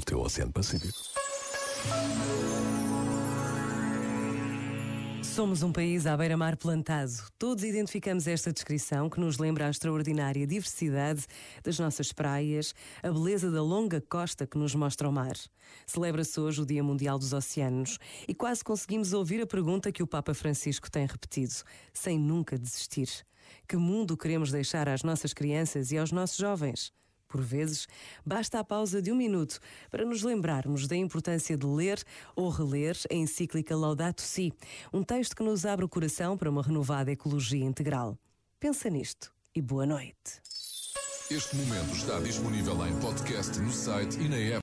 ao teu Oceano Pacífico. Somos um país à beira-mar plantado. Todos identificamos esta descrição que nos lembra a extraordinária diversidade das nossas praias, a beleza da longa costa que nos mostra o mar. Celebra-se hoje o Dia Mundial dos Oceanos e quase conseguimos ouvir a pergunta que o Papa Francisco tem repetido, sem nunca desistir. Que mundo queremos deixar às nossas crianças e aos nossos jovens? Por vezes, basta a pausa de um minuto para nos lembrarmos da importância de ler ou reler a encíclica Laudato Si, um texto que nos abre o coração para uma renovada ecologia integral. Pensa nisto e boa noite. Este momento está disponível em podcast no site e na app.